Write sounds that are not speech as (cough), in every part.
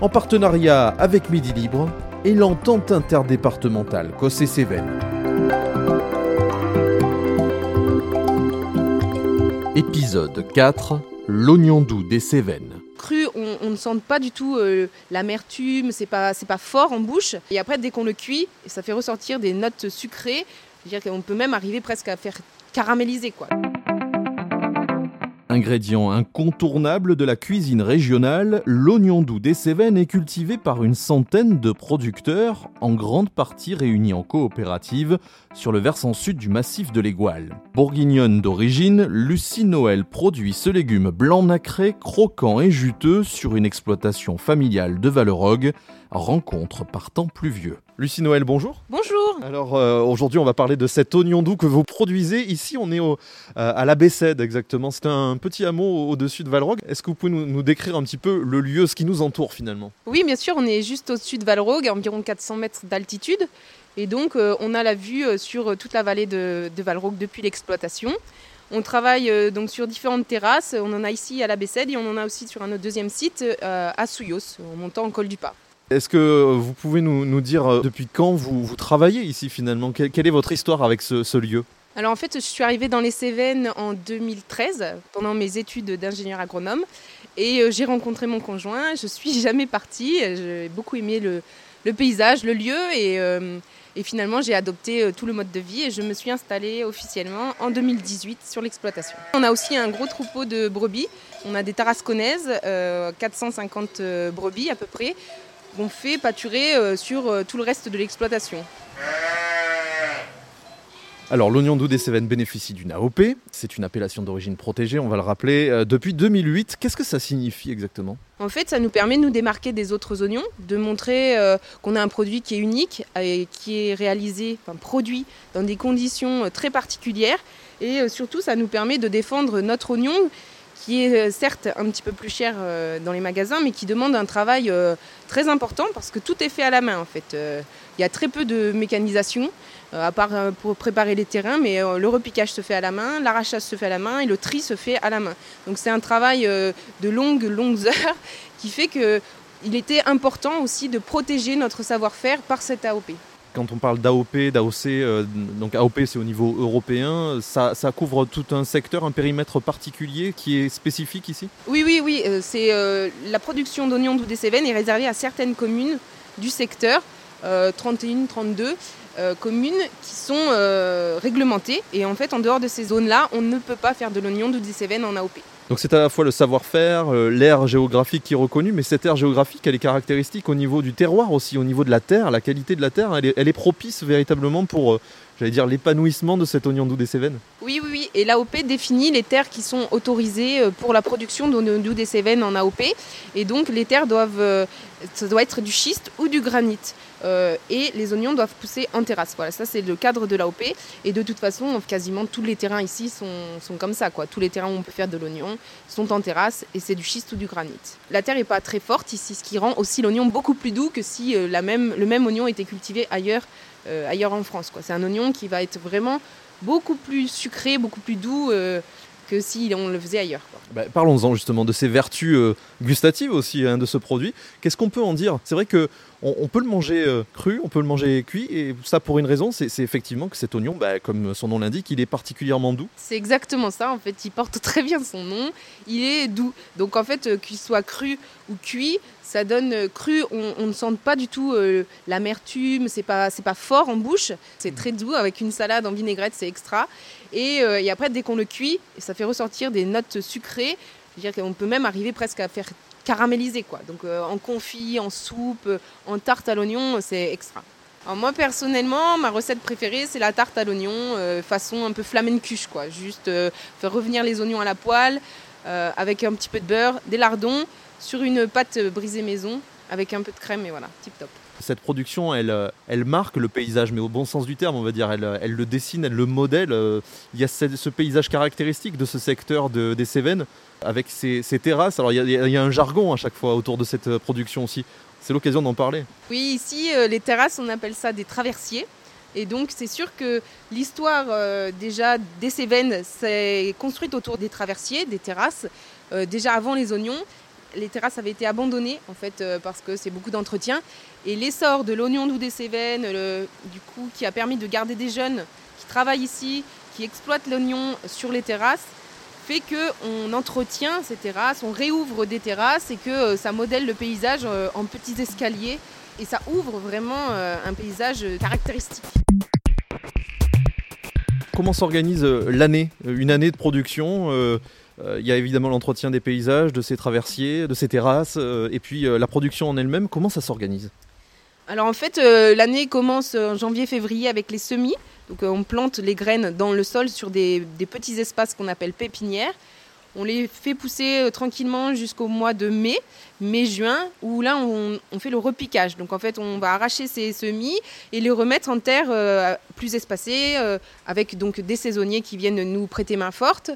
en partenariat avec Midi Libre et l'entente interdépartementale Cossé-Cévennes. Épisode 4 L'oignon doux des Cévennes. Cru, on, ne sent pas du tout euh, l'amertume, c'est pas, c'est pas fort en bouche. Et après, dès qu'on le cuit, ça fait ressortir des notes sucrées. Je veux dire qu'on peut même arriver presque à faire caraméliser quoi. Ingrédient incontournable de la cuisine régionale, l'oignon doux des Cévennes est cultivé par une centaine de producteurs, en grande partie réunis en coopérative, sur le versant sud du massif de l'Égual. Bourguignonne d'origine, Lucie Noël produit ce légume blanc nacré, croquant et juteux sur une exploitation familiale de Vallerogue, rencontre par temps pluvieux. Lucie Noël, bonjour. Bonjour. Alors euh, aujourd'hui, on va parler de cet oignon doux que vous produisez. Ici, on est au, euh, à la Bessède exactement. C'est un petit hameau au-dessus de Valrogue. Est-ce que vous pouvez nous, décrire un petit peu le lieu, ce qui nous entoure finalement? Oui, bien sûr. On est juste au-dessus de Valrogue, à environ 400 mètres d'altitude. Et donc, euh, on a la vue sur toute la vallée de, de Valrogue depuis l'exploitation. On travaille donc sur différentes terrasses. On en a ici à la Bessède et on en a aussi sur un autre deuxième site à Souillos, en montant en col du Pas. Est-ce que vous pouvez nous, dire euh, depuis quand vous, travaillez ici finalement? Quelle, est votre histoire avec ce, lieu? Alors en fait, je suis arrivée dans les Cévennes en 2013 pendant mes études d'ingénieur agronome et euh, j'ai rencontré mon conjoint. Je suis (laughs) jamais partie. J'ai beaucoup aimé le, paysage, le lieu et, euh, finalement j'ai adopté tout le mode de vie et je me suis installée officiellement en 2018 sur l'exploitation. On a aussi un gros troupeau de brebis. On a des tarasconnaises, 450 brebis à peu près qu'on fait pâturer euh, sur euh, tout le reste de l'exploitation. Alors l'oignon doux des Cévennes bénéficie d'une AOP, c'est une appellation d'origine protégée, on va le rappeler, euh, depuis 2008. Qu'est-ce que ça signifie exactement? En fait, ça nous permet de nous démarquer des autres oignons, de montrer qu'on a un produit qui est unique et qui est réalisé, enfin produit dans des conditions très particulières. Et surtout, ça nous permet de défendre notre oignon qui est euh, certes un petit peu plus cher euh, dans les magasins, mais qui demande un travail euh, très important parce que tout est fait à la main en fait. Il y a très peu de mécanisation, à part pour préparer les terrains, mais le repiquage se fait à la main, l'arrachage se fait à la main et le tri se fait à la main. Donc c'est un travail de longues, longues (laughs) heures qui fait qu'il était important aussi de protéger notre savoir-faire par cette AOP quand on parle d'AOP, d'AOC, euh, donc AOP c'est au niveau européen, ça, couvre tout un secteur, un périmètre particulier qui est spécifique ici? Oui, oui, oui. Euh, euh, la production d'oignons doux des Cévennes est réservée à certaines communes du secteur, 31, 32 communes qui sont réglementées. Et en fait, en dehors de ces zones-là, on ne peut pas faire de l'oignon des Cévennes en AOP. Donc c'est à la fois le savoir-faire, euh, l'aire géographique qui est reconnue, mais cette aire géographique, elle est caractéristique au niveau du terroir aussi, au niveau de la terre, la qualité de la terre, elle est, propice véritablement pour, euh, j'allais dire, l'épanouissement de cet oignon doux des Cévennes. Oui, oui, oui. Et l'AOP définit les terres qui sont autorisées euh, pour la production d'oignon doux des Cévennes en AOP. Et donc les terres doivent, ça doit être du schiste ou du granit. Euh, et les oignons doivent pousser en terrasse. Voilà, ça c'est le cadre de l'AOP. Et de toute façon, quasiment tous les terrains ici sont, comme ça. Quoi. Tous les terrains où on peut faire de l'oignon sont en terrasse et c'est du schiste ou du granit. La terre n'est pas très forte ici, ce qui rend aussi l'oignon beaucoup plus doux que si euh, la même, le même oignon était cultivé ailleurs, euh, ailleurs en France. C'est un oignon qui va être vraiment beaucoup plus sucré, beaucoup plus doux que si on le faisait ailleurs. Bah, parlons-en justement de ces vertus gustatives aussi hein, de ce produit. Qu'est-ce qu'on peut en dire? C'est vrai que on, peut le manger euh, cru, on peut le manger cuit, et ça pour une raison, c'est effectivement que cet oignon, bah, comme son nom l'indique, il est particulièrement doux. C'est exactement ça, en fait, il porte (laughs) très bien son nom, il est doux. Donc en fait, euh, qu'il soit cru ou cuit, ça donne euh, cru, on, ne sent pas du tout l'amertume, c'est pas, pas fort en bouche, c'est très doux, avec une salade en vinaigrette, c'est extra. Et, et après, dès qu'on le cuit, ça fait ressortir des notes sucrées, dire qu'on peut même arriver presque à faire caramélisé quoi. Donc euh, en confit, en soupe, euh, en tarte à l'oignon, c'est extra. moi personnellement, ma recette préférée c'est la tarte à l'oignon euh, façon un peu flamencuche quoi. Juste faire revenir les oignons à la poêle avec un petit peu de beurre, des lardons sur une pâte brisée maison avec un peu de crème et voilà, tip top. Cette production, elle, euh, elle marque le paysage, mais au bon sens du terme, on va dire. Elle, elle le dessine, elle le modèle. Il y a ce, paysage caractéristique de ce secteur des Cévennes, avec ces, terrasses. Alors, il y, a, un jargon à chaque fois autour de cette production aussi. C'est l'occasion d'en parler. Oui, ici, les terrasses, on appelle ça des traversiers. Et donc c'est sûr que l'histoire euh, déjà des Cévennes s'est construite autour des traversiers, des terrasses. Euh, déjà avant les oignons, les terrasses avaient été abandonnées en fait euh, parce que c'est beaucoup d'entretien. Et l'essor de l'oignon doux des Cévennes, qui a permis de garder des jeunes qui travaillent ici, qui exploitent l'oignon sur les terrasses, fait qu'on entretient ces terrasses, on réouvre des terrasses et que ça modèle le paysage en petits escaliers et ça ouvre vraiment un paysage caractéristique. Comment s'organise euh, l'année, euh, une année de production euh, il y a évidemment l'entretien des paysages, de ces traversiers, de ces terrasses, et puis la production en elle-même. Comment ça s'organise? Alors en fait, l'année commence en janvier-février avec les semis. Donc on plante les graines dans le sol sur des petits espaces qu'on appelle pépinières. On les fait pousser euh, tranquillement jusqu'au mois de mai, mai-juin, où là on, fait le repiquage. Donc en fait on va arracher ces semis et les remettre en terre euh, plus espacée, euh, avec donc des saisonniers qui viennent nous prêter main forte.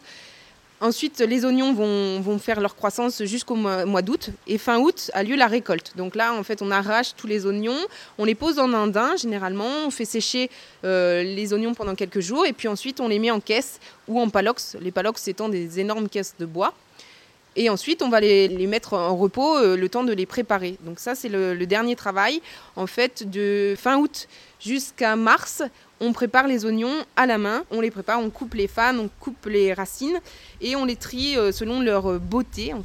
Ensuite, les oignons vont, faire leur croissance jusqu'au mois, d'août. Et fin août a lieu la récolte. Donc là, en fait, on arrache tous les oignons, on les pose en andin généralement, on fait sécher euh, les oignons pendant quelques jours, et puis ensuite on les met en caisse ou en palox. Les palox étant des énormes caisses de bois. Et ensuite, on va les, mettre en repos euh, le temps de les préparer. Donc ça, c'est le, dernier travail. En fait, de fin août jusqu'à mars, on prépare les oignons à la main, on les prépare, on coupe les fans, on coupe les racines et on les trie euh, selon leur euh, beauté. (laughs)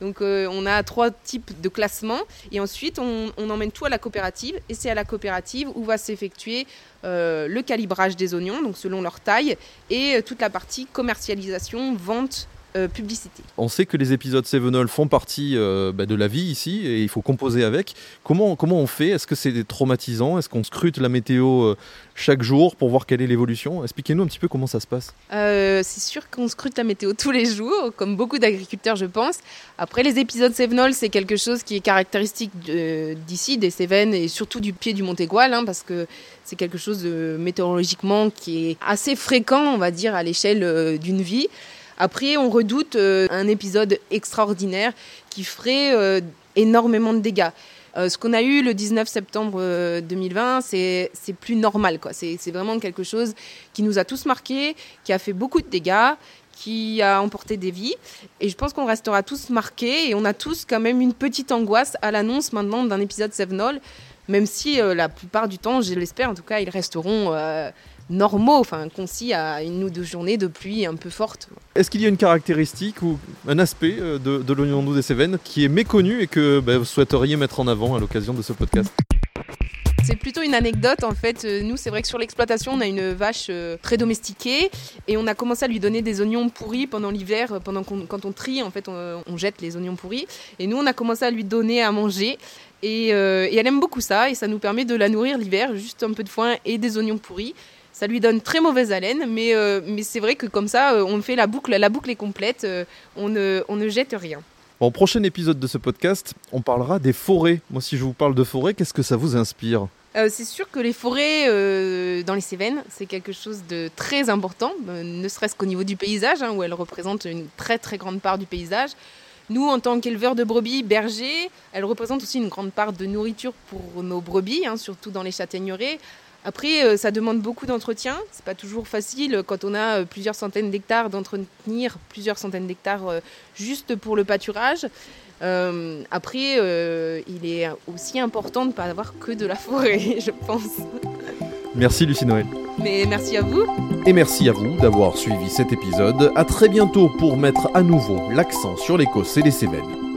Donc on a trois types de classements et ensuite on, emmène tout à la coopérative et c'est à la coopérative où va s'effectuer le calibrage des oignons, donc selon leur taille, et toute la partie commercialisation, vente euh, publicité. On sait que les épisodes Sevenol font partie euh, bah, de la vie ici et il faut composer avec. Comment, comment on fait? Est-ce que c'est traumatisant? Est-ce qu'on scrute la météo euh, chaque jour pour voir quelle est l'évolution? Expliquez-nous un petit peu comment ça se passe. c'est sûr qu'on scrute la météo tous les jours, comme beaucoup d'agriculteurs, je pense. Après, les épisodes Sevenol, c'est quelque chose qui est caractéristique d'ici, des Cévennes et surtout du pied du Montégoal, hein, parce que c'est quelque chose de, météorologiquement qui est assez fréquent, on va dire, à l'échelle d'une vie. Après, on redoute euh, un épisode extraordinaire qui ferait euh, énormément de dégâts. Euh, ce qu'on a eu le 19 septembre 2020, c'est plus normal. C'est vraiment quelque chose qui nous a tous marqués, qui a fait beaucoup de dégâts, qui a emporté des vies. Et je pense qu'on restera tous marqués et on a tous quand même une petite angoisse à l'annonce maintenant d'un épisode Sevenol, même si la plupart du temps, je l'espère en tout cas, ils resteront normaux, enfin concis à une ou deux journées de pluie un peu forte. Est-ce qu'il y a une caractéristique ou un aspect euh, de, l'oignon doux des Cévennes qui est méconnu et que bah, vous souhaiteriez mettre en avant à l'occasion de ce podcast? C'est plutôt une anecdote en fait. Euh, nous, c'est vrai que sur l'exploitation, on a une vache euh, très domestiquée et on a commencé à lui donner des oignons pourris pendant l'hiver, pendant quand on trie, en fait, on, jette les oignons pourris. Et nous, on a commencé à lui donner à manger. Et, et elle aime beaucoup ça et ça nous permet de la nourrir l'hiver, juste un peu de foin et des oignons pourris ça lui donne très mauvaise haleine, mais, euh, mais c'est vrai que comme ça, euh, on fait la boucle, la boucle est complète, euh, on, ne, on ne jette rien. Au prochain épisode de ce podcast, on parlera des forêts. Moi, si je vous parle de forêts, qu'est-ce que ça vous inspire? C'est sûr que les forêts dans les Cévennes, c'est quelque chose de très important, ne serait-ce qu'au niveau du paysage, hein, où elles représentent une très très grande part du paysage. Nous, en tant qu'éleveurs de brebis, bergers, elles représentent aussi une grande part de nourriture pour nos brebis, hein, surtout dans les châtaigneraies. Après, euh, ça demande beaucoup d'entretien. C'est pas toujours facile quand on a euh, plusieurs centaines d'hectares d'entretenir plusieurs centaines d'hectares euh, juste pour le pâturage. après, il est aussi important de ne pas avoir que de la forêt, (laughs) je pense. Merci Lucie Noël. Mais merci à vous. Et merci à vous d'avoir suivi cet épisode. À très bientôt pour mettre à nouveau l'accent sur l'Écosse et les Cévennes.